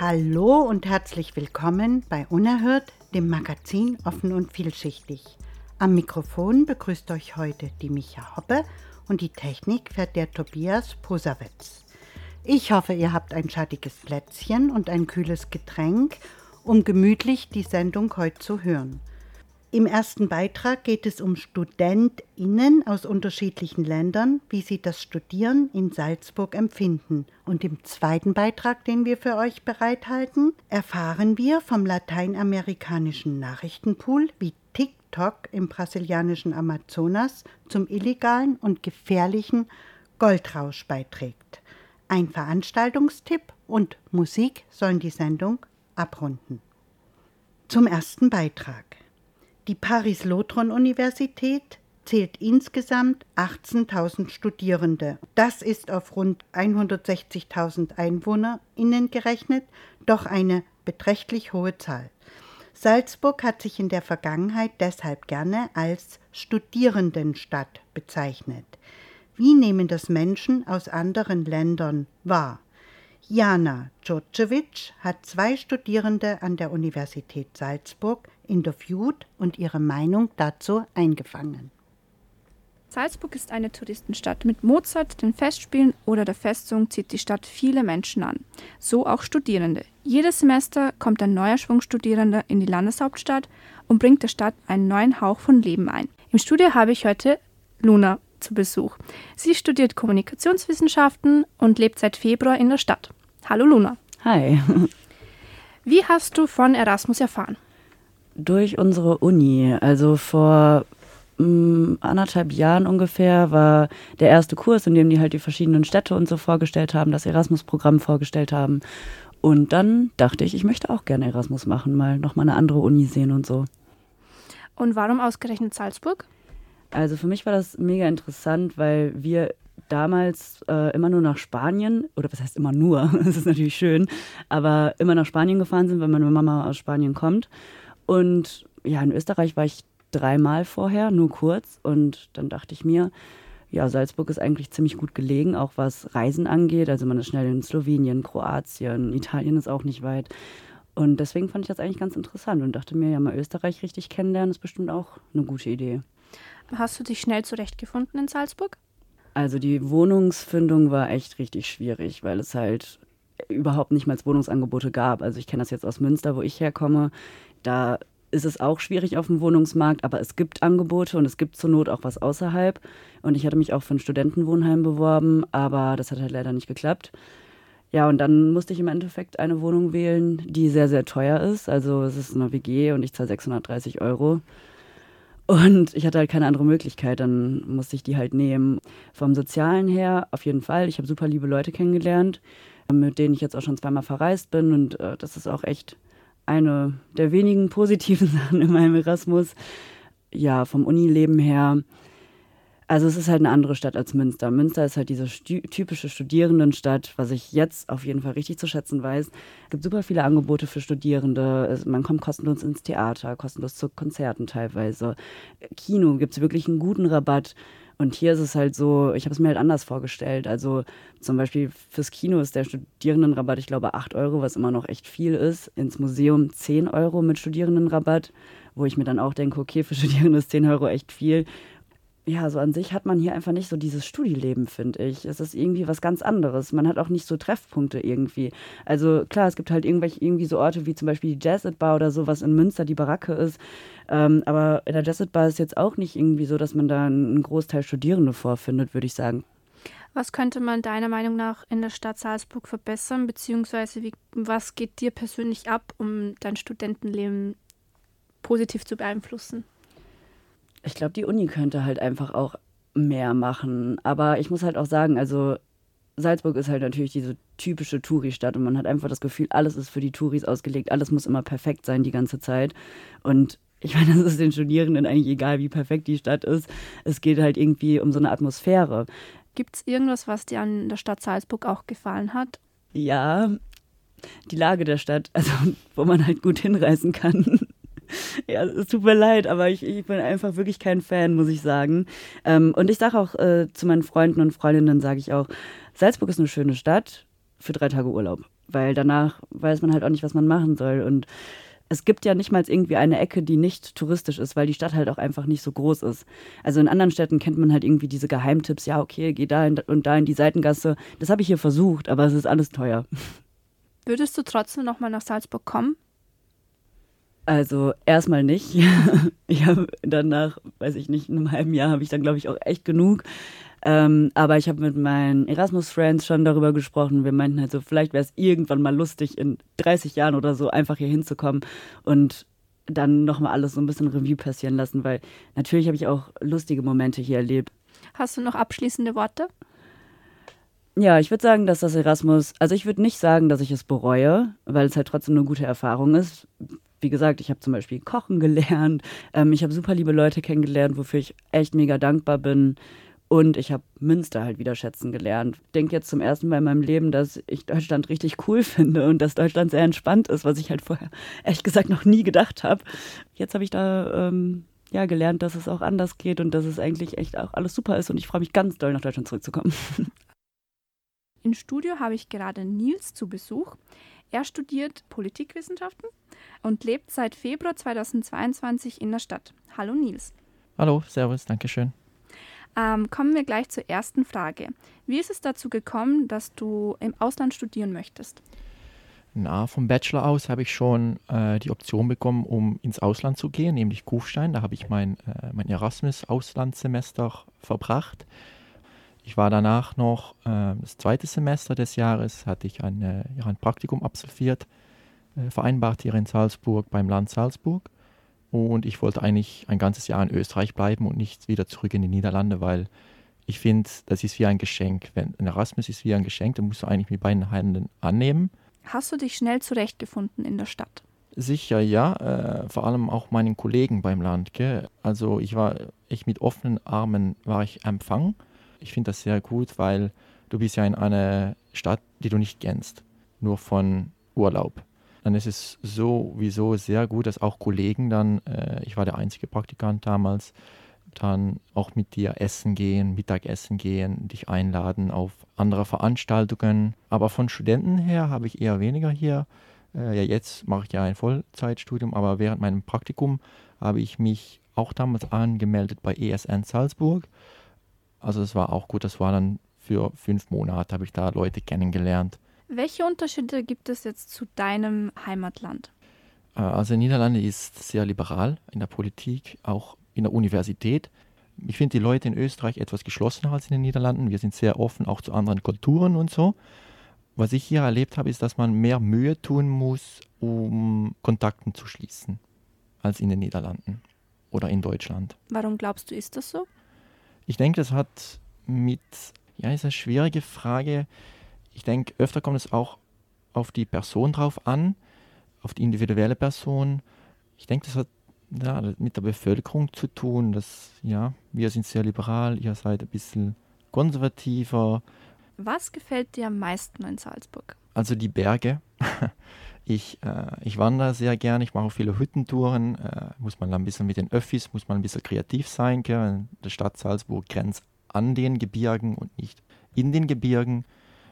Hallo und herzlich willkommen bei Unerhört, dem Magazin Offen und Vielschichtig. Am Mikrofon begrüßt euch heute die Micha Hoppe und die Technik fährt der Tobias Posawitz. Ich hoffe, ihr habt ein schattiges Plätzchen und ein kühles Getränk, um gemütlich die Sendung heute zu hören. Im ersten Beitrag geht es um StudentInnen aus unterschiedlichen Ländern, wie sie das Studieren in Salzburg empfinden. Und im zweiten Beitrag, den wir für euch bereithalten, erfahren wir vom lateinamerikanischen Nachrichtenpool, wie TikTok im brasilianischen Amazonas zum illegalen und gefährlichen Goldrausch beiträgt. Ein Veranstaltungstipp und Musik sollen die Sendung abrunden. Zum ersten Beitrag. Die Paris-Lotron-Universität zählt insgesamt 18.000 Studierende. Das ist auf rund 160.000 EinwohnerInnen gerechnet doch eine beträchtlich hohe Zahl. Salzburg hat sich in der Vergangenheit deshalb gerne als Studierendenstadt bezeichnet. Wie nehmen das Menschen aus anderen Ländern wahr? Jana Djordjevic hat zwei Studierende an der Universität Salzburg interviewt und ihre Meinung dazu eingefangen. Salzburg ist eine Touristenstadt. Mit Mozart, den Festspielen oder der Festung zieht die Stadt viele Menschen an. So auch Studierende. Jedes Semester kommt ein neuer Schwung Studierender in die Landeshauptstadt und bringt der Stadt einen neuen Hauch von Leben ein. Im Studio habe ich heute Luna zu Besuch. Sie studiert Kommunikationswissenschaften und lebt seit Februar in der Stadt. Hallo Luna. Hi. Wie hast du von Erasmus erfahren? durch unsere Uni. Also vor mh, mm, anderthalb Jahren ungefähr war der erste Kurs, in dem die halt die verschiedenen Städte und so vorgestellt haben, das Erasmus-Programm vorgestellt haben. Und dann dachte ich, ich möchte auch gerne Erasmus machen, mal nochmal eine andere Uni sehen und so. Und warum ausgerechnet Salzburg? Also für mich war das mega interessant, weil wir damals äh, immer nur nach Spanien, oder was heißt immer nur, das ist natürlich schön, aber immer nach Spanien gefahren sind, weil meine Mama aus Spanien kommt. Und ja, in Österreich war ich dreimal vorher, nur kurz. Und dann dachte ich mir, ja, Salzburg ist eigentlich ziemlich gut gelegen, auch was Reisen angeht. Also man ist schnell in Slowenien, Kroatien, Italien ist auch nicht weit. Und deswegen fand ich das eigentlich ganz interessant und dachte mir, ja, mal Österreich richtig kennenlernen ist bestimmt auch eine gute Idee. Hast du dich schnell zurechtgefunden in Salzburg? Also die Wohnungsfindung war echt richtig schwierig, weil es halt überhaupt nicht mal Wohnungsangebote gab. Also ich kenne das jetzt aus Münster, wo ich herkomme. Da ist es auch schwierig auf dem Wohnungsmarkt, aber es gibt Angebote und es gibt zur Not auch was außerhalb. Und ich hatte mich auch für ein Studentenwohnheim beworben, aber das hat halt leider nicht geklappt. Ja, und dann musste ich im Endeffekt eine Wohnung wählen, die sehr, sehr teuer ist. Also es ist eine WG und ich zahle 630 Euro. Und ich hatte halt keine andere Möglichkeit, dann musste ich die halt nehmen. Vom Sozialen her auf jeden Fall. Ich habe super liebe Leute kennengelernt, mit denen ich jetzt auch schon zweimal verreist bin. Und äh, das ist auch echt eine der wenigen positiven Sachen in meinem Erasmus. Ja, vom Unileben her. Also es ist halt eine andere Stadt als Münster. Münster ist halt diese typische Studierendenstadt, was ich jetzt auf jeden Fall richtig zu schätzen weiß. Es gibt super viele Angebote für Studierende. Man kommt kostenlos ins Theater, kostenlos zu Konzerten teilweise. Kino gibt es wirklich einen guten Rabatt. Und hier ist es halt so, ich habe es mir halt anders vorgestellt. Also zum Beispiel fürs Kino ist der Studierendenrabatt, ich glaube, 8 Euro, was immer noch echt viel ist. Ins Museum 10 Euro mit Studierendenrabatt, wo ich mir dann auch denke, okay, für Studierende ist 10 Euro echt viel ja, so an sich hat man hier einfach nicht so dieses Studieleben, finde ich. Es ist irgendwie was ganz anderes. Man hat auch nicht so Treffpunkte irgendwie. Also klar, es gibt halt irgendwelche irgendwie so Orte wie zum Beispiel die Jazzit Bar oder so, was in Münster die Baracke ist. Ähm, aber in der Jazzit Bar ist jetzt auch nicht irgendwie so, dass man da einen Großteil Studierende vorfindet, würde ich sagen. Was könnte man deiner Meinung nach in der Stadt Salzburg verbessern, beziehungsweise wie, was geht dir persönlich ab, um dein Studentenleben positiv zu beeinflussen? Ich glaube, die Uni könnte halt einfach auch mehr machen. Aber ich muss halt auch sagen, also Salzburg ist halt natürlich diese typische Touri-Stadt und man hat einfach das Gefühl, alles ist für die Touris ausgelegt, alles muss immer perfekt sein die ganze Zeit. Und ich meine, das ist den Studierenden eigentlich egal, wie perfekt die Stadt ist. Es geht halt irgendwie um so eine Atmosphäre. Gibt es irgendwas, was dir an der Stadt Salzburg auch gefallen hat? Ja, die Lage der Stadt, also wo man halt gut hinreisen kann. Ja, es tut mir leid, aber ich, ich bin einfach wirklich kein Fan, muss ich sagen. Ähm, und ich sage auch äh, zu meinen Freunden und Freundinnen, sage ich auch, Salzburg ist eine schöne Stadt für drei Tage Urlaub, weil danach weiß man halt auch nicht, was man machen soll. Und es gibt ja nicht mal irgendwie eine Ecke, die nicht touristisch ist, weil die Stadt halt auch einfach nicht so groß ist. Also in anderen Städten kennt man halt irgendwie diese Geheimtipps, ja, okay, geh da und da in die Seitengasse. Das habe ich hier versucht, aber es ist alles teuer. Würdest du trotzdem nochmal nach Salzburg kommen? Also erstmal nicht. Ich habe danach, weiß ich nicht, in einem halben Jahr habe ich dann, glaube ich, auch echt genug. Ähm, aber ich habe mit meinen Erasmus-Friends schon darüber gesprochen. Wir meinten halt so, vielleicht wäre es irgendwann mal lustig, in 30 Jahren oder so einfach hier hinzukommen und dann nochmal alles so ein bisschen Revue passieren lassen, weil natürlich habe ich auch lustige Momente hier erlebt. Hast du noch abschließende Worte? Ja, ich würde sagen, dass das Erasmus, also ich würde nicht sagen, dass ich es bereue, weil es halt trotzdem eine gute Erfahrung ist wie gesagt, ich habe zum Beispiel Kochen gelernt. Ähm, ich habe super liebe Leute kennengelernt, wofür ich echt mega dankbar bin. Und ich habe Münster halt wieder schätzen gelernt. Ich denke jetzt zum ersten Mal in meinem Leben, dass ich Deutschland richtig cool finde und dass Deutschland sehr entspannt ist, was ich halt vorher ehrlich gesagt noch nie gedacht habe. Jetzt habe ich da ähm, ja gelernt, dass es auch anders geht und dass es eigentlich echt auch alles super ist. Und ich freue mich ganz doll, nach Deutschland zurückzukommen. Im Studio habe ich gerade Nils zu Besuch. Er studiert Politikwissenschaften und lebt seit Februar 2022 in der Stadt. Hallo Nils. Hallo, Servus, danke schön. Ähm, kommen wir gleich zur ersten Frage. Wie ist es dazu gekommen, dass du im Ausland studieren möchtest? Na, vom Bachelor aus habe ich schon äh, die Option bekommen, um ins Ausland zu gehen, nämlich Kufstein. Da habe ich mein, äh, mein Erasmus-Auslandssemester verbracht. Ich war danach noch äh, das zweite Semester des Jahres, hatte ich ein, äh, ein Praktikum absolviert, äh, vereinbart hier in Salzburg beim Land Salzburg. Und ich wollte eigentlich ein ganzes Jahr in Österreich bleiben und nicht wieder zurück in die Niederlande, weil ich finde, das ist wie ein Geschenk. Wenn ein Erasmus ist wie ein Geschenk, dann musst du eigentlich mit beiden Händen annehmen. Hast du dich schnell zurechtgefunden in der Stadt? Sicher, ja. Äh, vor allem auch meinen Kollegen beim Land. Gell? Also ich war echt mit offenen Armen war ich empfangen ich finde das sehr gut, weil du bist ja in einer Stadt, die du nicht kennst, nur von Urlaub. Dann ist es sowieso sehr gut, dass auch Kollegen dann, äh, ich war der einzige Praktikant damals, dann auch mit dir essen gehen, Mittagessen gehen, dich einladen auf andere Veranstaltungen. Aber von Studenten her habe ich eher weniger hier. Äh, ja, jetzt mache ich ja ein Vollzeitstudium, aber während meinem Praktikum habe ich mich auch damals angemeldet bei ESN Salzburg also es war auch gut, das war dann für fünf Monate, habe ich da Leute kennengelernt. Welche Unterschiede gibt es jetzt zu deinem Heimatland? Äh, also Niederlande ist sehr liberal in der Politik, auch in der Universität. Ich finde die Leute in Österreich etwas geschlossener als in den Niederlanden. Wir sind sehr offen auch zu anderen Kulturen und so. Was ich hier erlebt habe, ist, dass man mehr Mühe tun muss, um Kontakten zu schließen, als in den Niederlanden oder in Deutschland. Warum glaubst du, ist das so? Ich denke, das hat mit, ja, ist eine schwierige Frage. Ich denke, öfter kommt es auch auf die Person drauf an, auf die individuelle Person. Ich denke, das hat ja, mit der Bevölkerung zu tun, dass, ja, wir sind sehr liberal, ihr seid ein bisschen konservativer. Was gefällt dir am meisten in Salzburg? Also die Berge. Ich, äh, ich wandere sehr gerne, ich mache viele Hüttentouren, äh, muss man ein bisschen mit den Öffis, muss man ein bisschen kreativ sein. Gell? Die Stadt Salzburg grenzt an den Gebirgen und nicht in den Gebirgen.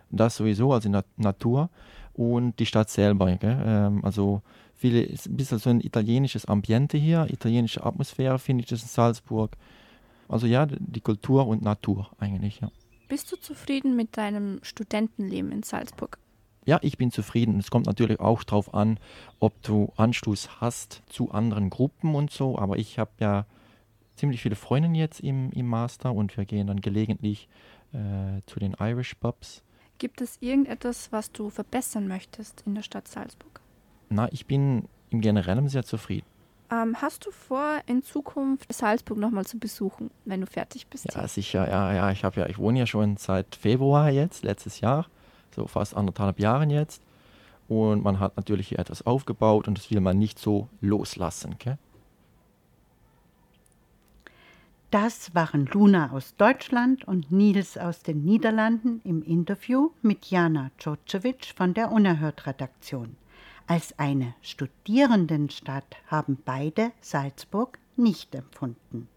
Das sowieso, also in der Natur. Und die Stadt selber. Ähm, also viele, ist ein bisschen so ein italienisches Ambiente hier, italienische Atmosphäre finde ich das in Salzburg. Also ja, die Kultur und Natur eigentlich, ja. Bist du zufrieden mit deinem Studentenleben in Salzburg? Ja, ich bin zufrieden. Es kommt natürlich auch darauf an, ob du Anschluss hast zu anderen Gruppen und so. Aber ich habe ja ziemlich viele Freunde jetzt im, im Master und wir gehen dann gelegentlich äh, zu den Irish Pubs. Gibt es irgendetwas, was du verbessern möchtest in der Stadt Salzburg? Na, ich bin im Generellen sehr zufrieden. Ähm, hast du vor, in Zukunft Salzburg nochmal zu besuchen, wenn du fertig bist? Ja, sicher. Ja, ja, ich habe ja, ich wohne ja schon seit Februar jetzt, letztes Jahr, so fast anderthalb Jahren jetzt. Und man hat natürlich hier etwas aufgebaut und das will man nicht so loslassen. Gell? Das waren Luna aus Deutschland und Nils aus den Niederlanden im Interview mit Jana Djordjevic von der Unerhört-Redaktion. Als eine Studierendenstadt haben beide Salzburg nicht empfunden.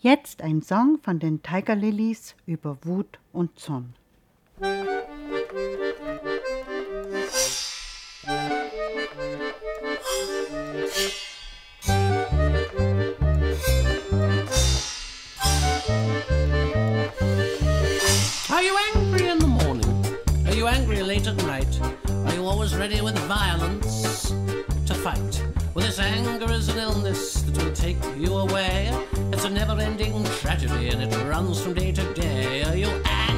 Jetzt ein Song von den Tiger Lilies über Wut und Zorn. Are you angry in the morning? Are you angry late at night? Are you always ready with violence to fight? Well, this anger is an illness that will take you away. It's a never ending tragedy and it runs from day to day. Are you angry?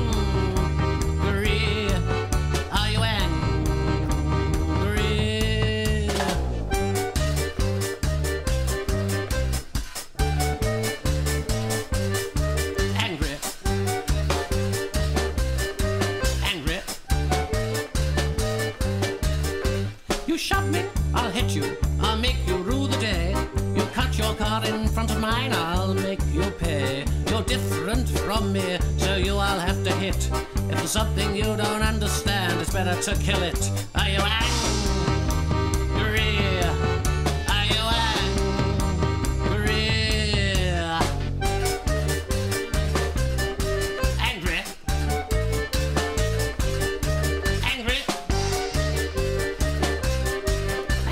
Something you don't understand, it's better to kill it. Are you angry? Are you angry? Angry? Angry?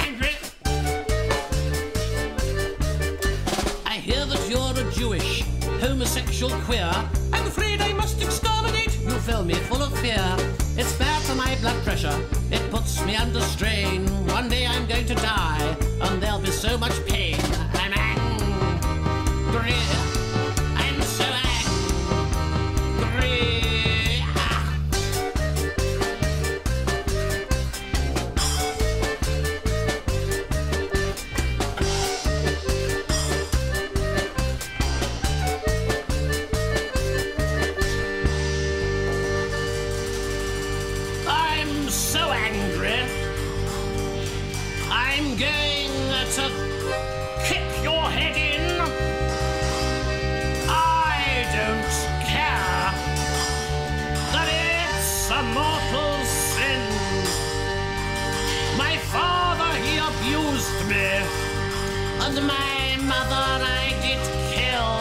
Angry? I hear that you're a Jewish, homosexual queer. Fill me full of fear. It's bad for my blood pressure. It puts me under strain. One day I'm going to die, and there'll be so much pain. A mortal sin. My father, he abused me, and my mother I did kill.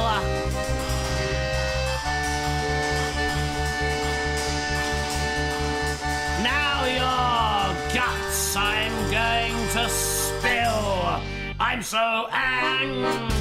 Now your guts I'm going to spill. I'm so angry.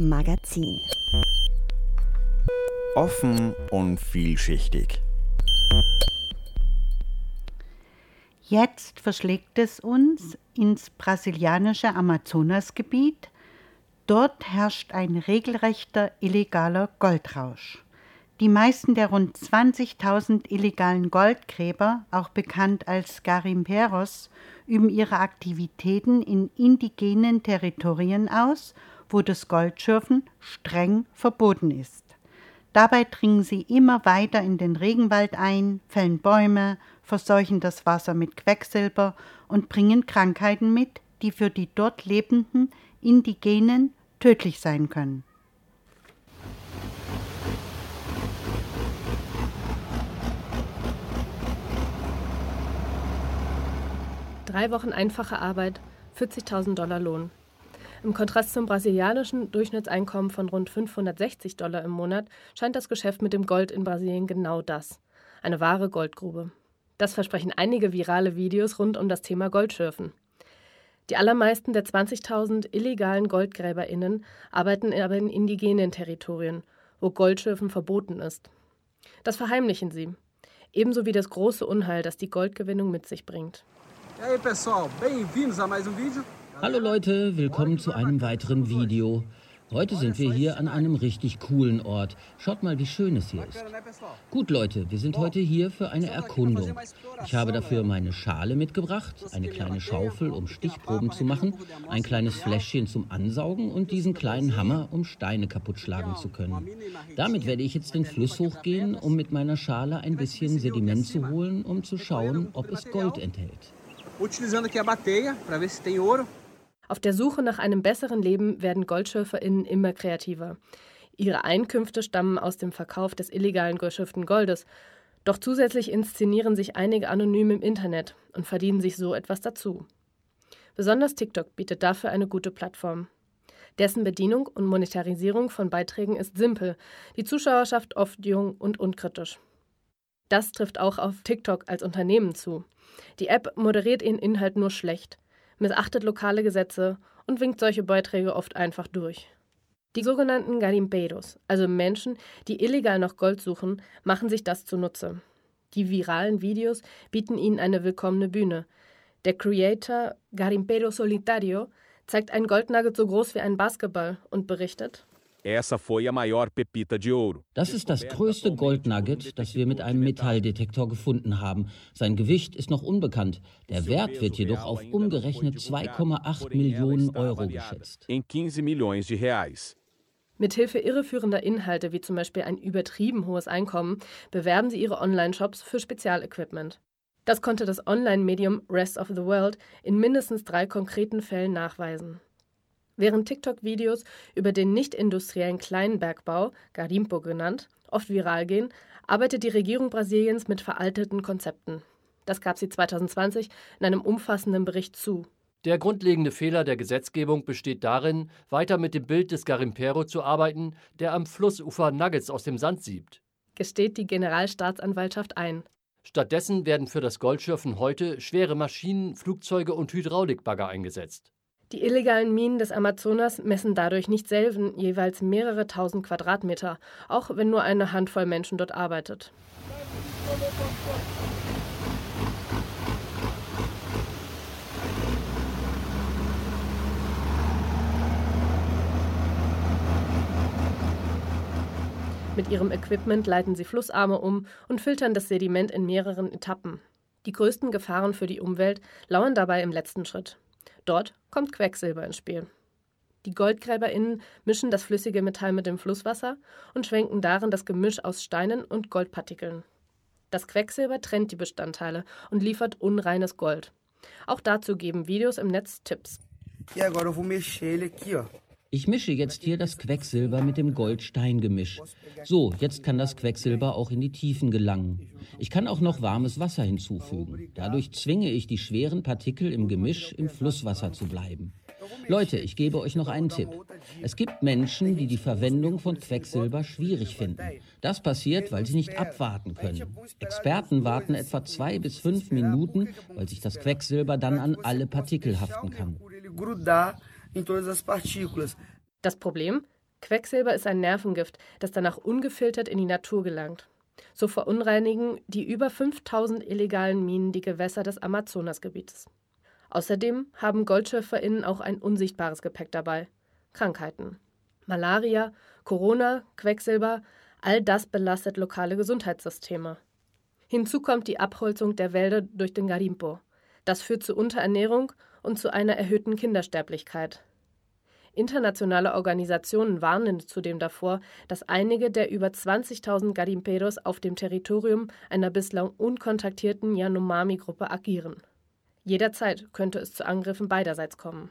Magazin. Offen und vielschichtig. Jetzt verschlägt es uns ins brasilianische Amazonasgebiet. Dort herrscht ein regelrechter illegaler Goldrausch. Die meisten der rund 20.000 illegalen Goldgräber, auch bekannt als Garimperos, üben ihre Aktivitäten in indigenen Territorien aus, wo das Goldschürfen streng verboten ist. Dabei dringen sie immer weiter in den Regenwald ein, fällen Bäume, verseuchen das Wasser mit Quecksilber und bringen Krankheiten mit, die für die dort lebenden Indigenen tödlich sein können. Drei Wochen einfache Arbeit, 40.000 Dollar Lohn. Im Kontrast zum brasilianischen Durchschnittseinkommen von rund 560 Dollar im Monat scheint das Geschäft mit dem Gold in Brasilien genau das. Eine wahre Goldgrube. Das versprechen einige virale Videos rund um das Thema Goldschürfen. Die allermeisten der 20.000 illegalen GoldgräberInnen arbeiten aber in indigenen Territorien, wo Goldschürfen verboten ist. Das verheimlichen sie. Ebenso wie das große Unheil, das die Goldgewinnung mit sich bringt. Aí pessoal, bem-vindos a mais um vídeo. Hallo Leute, willkommen zu einem weiteren Video. Heute sind wir hier an einem richtig coolen Ort. Schaut mal, wie schön es hier ist. Gut Leute, wir sind heute hier für eine Erkundung. Ich habe dafür meine Schale mitgebracht, eine kleine Schaufel, um Stichproben zu machen, ein kleines Fläschchen zum Ansaugen und diesen kleinen Hammer, um Steine kaputt schlagen zu können. Damit werde ich jetzt den Fluss hochgehen, um mit meiner Schale ein bisschen Sediment zu holen, um zu schauen, ob es Gold enthält. Utilizando aqui a bateia para ver se tem ouro. Auf der Suche nach einem besseren Leben werden GoldschürferInnen immer kreativer. Ihre Einkünfte stammen aus dem Verkauf des illegalen geschürften Goldes. Doch zusätzlich inszenieren sich einige anonym im Internet und verdienen sich so etwas dazu. Besonders TikTok bietet dafür eine gute Plattform. Dessen Bedienung und Monetarisierung von Beiträgen ist simpel, die Zuschauerschaft oft jung und unkritisch. Das trifft auch auf TikTok als Unternehmen zu. Die App moderiert ihren Inhalt nur schlecht, missachtet lokale Gesetze und winkt solche Beiträge oft einfach durch. Die sogenannten Garimpeiros, also Menschen, die illegal nach Gold suchen, machen sich das zunutze. Die viralen Videos bieten ihnen eine willkommene Bühne. Der Creator Garimpero Solitario zeigt einen Goldnugget so groß wie ein Basketball und berichtet: Essa foi a maior pepita de ouro. Das ist das größte Goldnugget, das wir mit einem Metalldetektor gefunden haben. Sein Gewicht ist noch unbekannt. Der Wert wird jedoch auf umgerechnet 2,8 Millionen Euro geschätzt. Em 15 milhões de reais. Mithilfe irreführender Inhalte, wie zum Beispiel ein übertrieben hohes Einkommen, bewerben sie ihre Online-Shops für Spezialequipment. Das konnte das Online-Medium Rest of the World in mindestens drei konkreten Fällen nachweisen. Während TikTok-Videos über den nicht-industriellen Kleinbergbau, Garimpo genannt, oft viral gehen, arbeitet die Regierung Brasiliens mit veralteten Konzepten. Das gab sie 2020 in einem umfassenden Bericht zu. Der grundlegende Fehler der Gesetzgebung besteht darin, weiter mit dem Bild des Garimpero zu arbeiten, der am Flussufer Nuggets aus dem Sand siebt. Gesteht die Generalstaatsanwaltschaft ein. Stattdessen werden für das Goldschürfen heute schwere Maschinen, Flugzeuge und Hydraulikbagger eingesetzt. Die illegalen Minen des Amazonas messen dadurch nicht selten jeweils mehrere tausend Quadratmeter, auch wenn nur eine Handvoll Menschen dort arbeitet. Mit ihrem Equipment leiten sie Flussarme um und filtern das Sediment in mehreren Etappen. Die größten Gefahren für die Umwelt lauern dabei im letzten Schritt. Dort kommt Quecksilber ins Spiel. Die GoldgräberInnen mischen das flüssige Metall mit dem Flusswasser und schwenken darin das Gemisch aus Steinen und Goldpartikeln. Das Quecksilber trennt die Bestandteile und liefert unreines Gold. Auch dazu geben Videos im Netz Tipps. E Ich mische jetzt hier das Quecksilber mit dem Goldsteingemisch. So, jetzt kann das Quecksilber auch in die Tiefen gelangen. Ich kann auch noch warmes Wasser hinzufügen. Dadurch zwinge ich die schweren Partikel im Gemisch im Flusswasser zu bleiben. Leute, ich gebe euch noch einen Tipp. Es gibt Menschen, die die Verwendung von Quecksilber schwierig finden. Das passiert, weil sie nicht abwarten können. Experten warten etwa zwei bis fünf Minuten, weil sich das Quecksilber dann an alle Partikel haften kann. Das Problem? Quecksilber ist ein Nervengift, das danach ungefiltert in die Natur gelangt. So verunreinigen die über 5000 illegalen Minen die Gewässer des Amazonasgebietes. Außerdem haben GoldschürferInnen auch ein unsichtbares Gepäck dabei: Krankheiten. Malaria, Corona, Quecksilber, All das belastet lokale Gesundheitssysteme. Hinzu kommt die Abholzung der Wälder durch den Garimpo. Das führt zu Unterernährung und zu einer erhöhten Kindersterblichkeit. Internationale Organisationen warnen zudem davor, dass einige der über 20.000 Garimperos auf dem Territorium einer bislang unkontaktierten Yanomami-Gruppe agieren. Jederzeit könnte es zu Angriffen beiderseits kommen.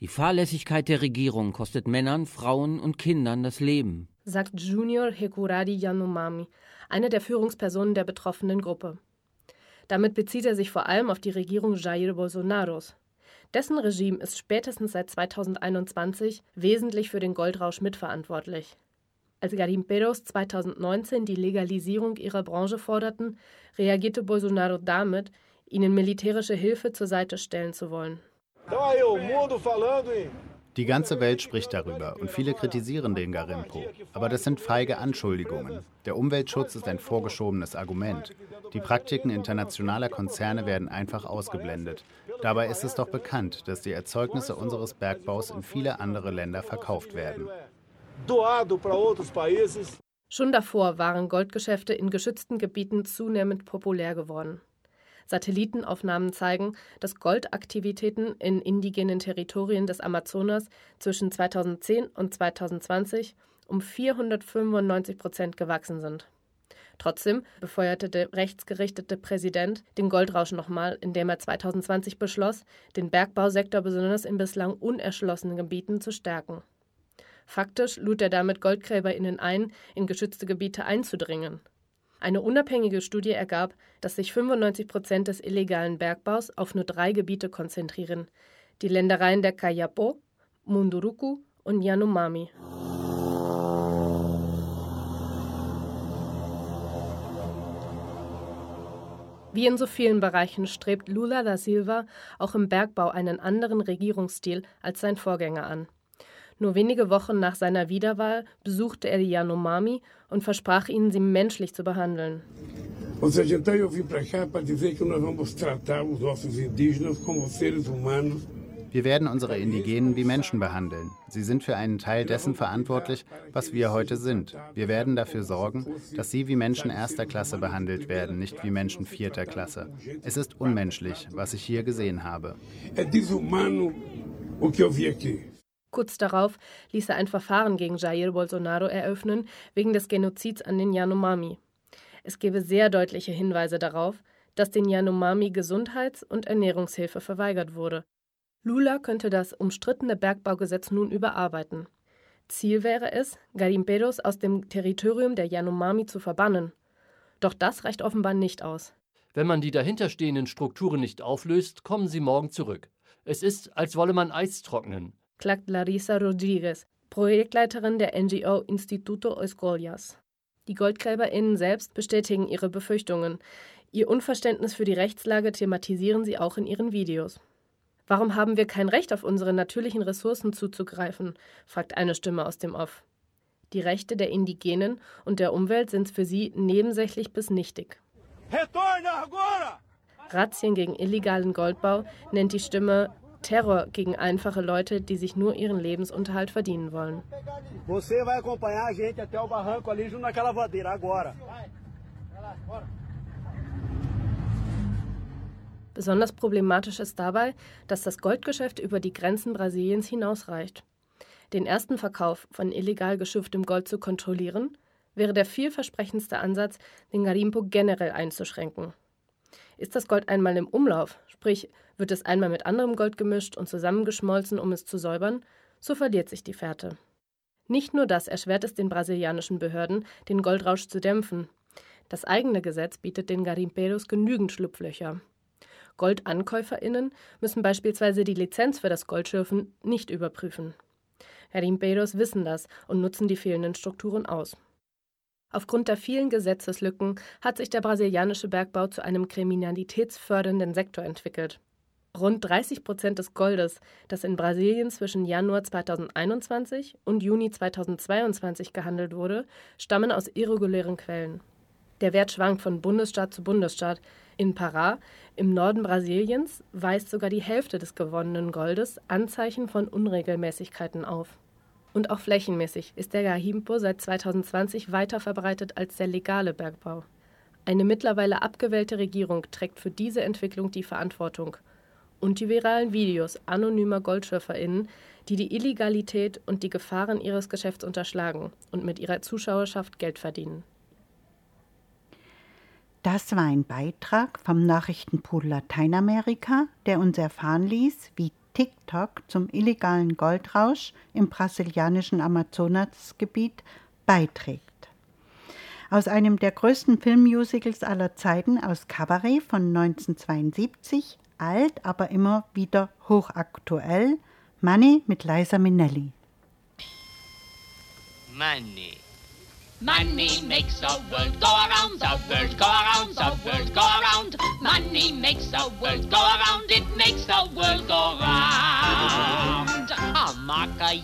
Die Fahrlässigkeit der Regierung kostet Männern, Frauen und Kindern das Leben, sagt Junior Hekuradi Yanomami, eine der Führungspersonen der betroffenen Gruppe. Damit bezieht er sich vor allem auf die Regierung Jair Bolsonaros. Dessen Regime ist spätestens seit 2021 wesentlich für den Goldrausch mitverantwortlich. Als Garimperos 2019 die Legalisierung ihrer Branche forderten, reagierte Bolsonaro damit, ihnen militärische Hilfe zur Seite stellen zu wollen. Die ganze Welt spricht darüber und viele kritisieren den Garimpo. Aber das sind feige Anschuldigungen. Der Umweltschutz ist ein vorgeschobenes Argument. Die Praktiken internationaler Konzerne werden einfach ausgeblendet. Dabei ist es doch bekannt, dass die Erzeugnisse unseres Bergbaus in viele andere Länder verkauft werden. Schon davor waren Goldgeschäfte in geschützten Gebieten zunehmend populär geworden. Satellitenaufnahmen zeigen, dass Goldaktivitäten in indigenen Territorien des Amazonas zwischen 2010 und 2020 um 495 Prozent gewachsen sind. Trotzdem befeuerte der rechtsgerichtete Präsident den Goldrausch nochmal, indem er 2020 beschloss, den Bergbausektor besonders in bislang unerschlossenen Gebieten zu stärken. Faktisch lud er damit GoldgräberInnen ein, in geschützte Gebiete einzudringen. Eine unabhängige Studie ergab, dass sich 95 Prozent des illegalen Bergbaus auf nur drei Gebiete konzentrieren: die Ländereien der Kayapo, Munduruku und Yanomami. Wie in so vielen Bereichen strebt Lula da Silva auch im Bergbau einen anderen Regierungsstil als sein Vorgänger an. Nur wenige Wochen nach seiner Wiederwahl besuchte er die Yanomami und versprach ihnen, sie menschlich zu behandeln. Wir werden unsere Indigenen wie Menschen behandeln. Sie sind für einen Teil dessen verantwortlich, was wir heute sind. Wir werden dafür sorgen, dass sie wie Menschen erster Klasse behandelt werden, nicht wie Menschen vierter Klasse. Es ist unmenschlich, was ich hier gesehen habe. Kurz darauf ließ er ein Verfahren gegen Jair Bolsonaro eröffnen, wegen des Genozids an den Yanomami. Es gebe sehr deutliche Hinweise darauf, dass den Yanomami Gesundheits- und Ernährungshilfe verweigert wurde. Lula könnte das umstrittene Bergbaugesetz nun überarbeiten. Ziel wäre es, Garimperos aus dem Territorium der Yanomami zu verbannen. Doch das reicht offenbar nicht aus. Wenn man die dahinterstehenden Strukturen nicht auflöst, kommen sie morgen zurück. Es ist, als wolle man Eis trocknen klagt Larissa Rodriguez, Projektleiterin der NGO Instituto Escolias. Die GoldgräberInnen selbst bestätigen ihre Befürchtungen. Ihr Unverständnis für die Rechtslage thematisieren sie auch in ihren Videos. Warum haben wir kein Recht, auf unsere natürlichen Ressourcen zuzugreifen? fragt eine Stimme aus dem Off. Die Rechte der Indigenen und der Umwelt sind für sie nebensächlich bis nichtig. Razzien gegen illegalen Goldbau nennt die Stimme Terror gegen einfache Leute, die sich nur ihren Lebensunterhalt verdienen wollen. Besonders problematisch ist dabei, dass das Goldgeschäft über die Grenzen Brasiliens hinausreicht. Den ersten Verkauf von illegal geschürftem Gold zu kontrollieren, wäre der vielversprechendste Ansatz, den Garimpo generell einzuschränken. Ist das Gold einmal im Umlauf, sprich wird es einmal mit anderem Gold gemischt und zusammengeschmolzen, um es zu säubern, so verliert sich die Fährte. Nicht nur das erschwert es den brasilianischen Behörden, den Goldrausch zu dämpfen. Das eigene Gesetz bietet den Garimperos genügend Schlupflöcher. GoldankäuferInnen müssen beispielsweise die Lizenz für das Goldschürfen nicht überprüfen. Garimperos wissen das und nutzen die fehlenden Strukturen aus. Aufgrund der vielen Gesetzeslücken hat sich der brasilianische Bergbau zu einem kriminalitätsfördernden Sektor entwickelt. Rund 30 Prozent des Goldes, das in Brasilien zwischen Januar 2021 und Juni 2022 gehandelt wurde, stammen aus irregulären Quellen. Der Wert schwankt von Bundesstaat zu Bundesstaat. In Pará, im Norden Brasiliens, weist sogar die Hälfte des gewonnenen Goldes Anzeichen von Unregelmäßigkeiten auf. Und auch flächenmäßig ist der Gahimpo seit 2020 weiter verbreitet als der legale Bergbau. Eine mittlerweile abgewählte Regierung trägt für diese Entwicklung die Verantwortung. Und die viralen Videos anonymer GoldschürferInnen, die die Illegalität und die Gefahren ihres Geschäfts unterschlagen und mit ihrer Zuschauerschaft Geld verdienen. Das war ein Beitrag vom Nachrichtenpool Lateinamerika, der uns erfahren ließ, wie TikTok zum illegalen Goldrausch im brasilianischen Amazonasgebiet beiträgt. Aus einem der größten Filmmusicals aller Zeiten aus Cabaret von 1972, alt, aber immer wieder hochaktuell, Money mit Liza Minnelli. Money. Money makes the world go around, the world go around,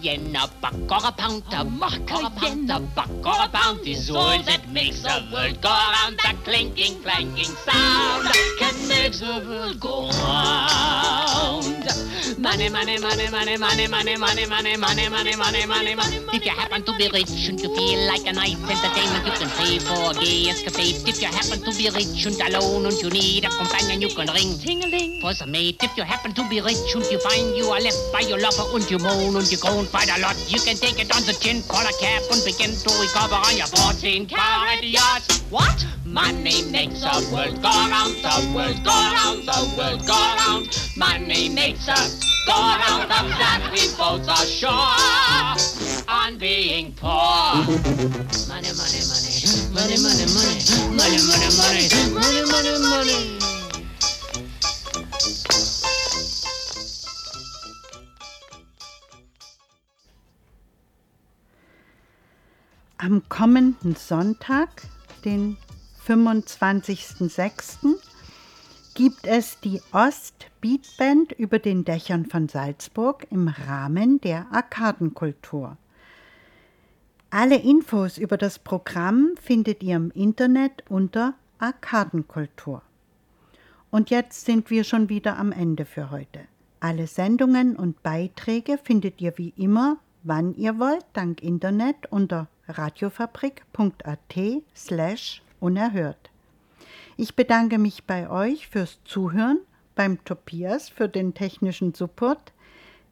And a buck or a pound, a mark or a cent, a buck or a pound is all that makes the world go round. That clinking, clanking sound can make the world go round. Money, money, money, money, money, money, money, money, money, money, money, money, money. If you happen to be rich and you feel like a night entertainment, you can pay for a gay escapade. If you happen to be rich and alone and you need a companion, you can ring ting-a-ling for some mate. If you happen to be rich and you find you are left by your lover and you moan and you groan quite a lot, you can take it on the chin, call a cab and begin to recover on your 14 carat yacht. What? Money makes the world go round, the world go round, the world go round. Money makes us go round, of that we both are sure on being poor. Money, money, money, money, money, money, money, money, money, money, money, money. Am kommenden Sonntag, den 25.06., gibt es die Ost Beat Band über den Dächern von Salzburg im Rahmen der Arkadenkultur. Alle Infos über das Programm findet ihr im Internet unter Arkadenkultur. Und jetzt sind wir schon wieder am Ende für heute. Alle Sendungen und Beiträge findet ihr wie immer, wann ihr wollt, dank Internet unter radiofabrik.at slash unerhört. Ich bedanke mich bei euch fürs Zuhören, beim Tobias für den technischen Support.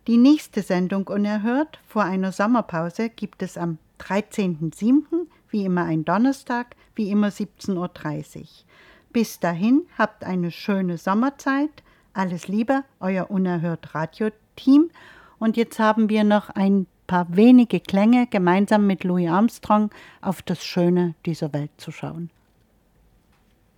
Die nächste Sendung Unerhört vor einer Sommerpause gibt es am 13.07., wie immer ein Donnerstag, wie immer 17.30 Uhr. Bis dahin habt eine schöne Sommerzeit. Alles Liebe, euer Unerhört Radio-Team. Und jetzt haben wir noch ein paar wenige Klänge gemeinsam mit Louis Armstrong auf das Schöne dieser Welt zu schauen.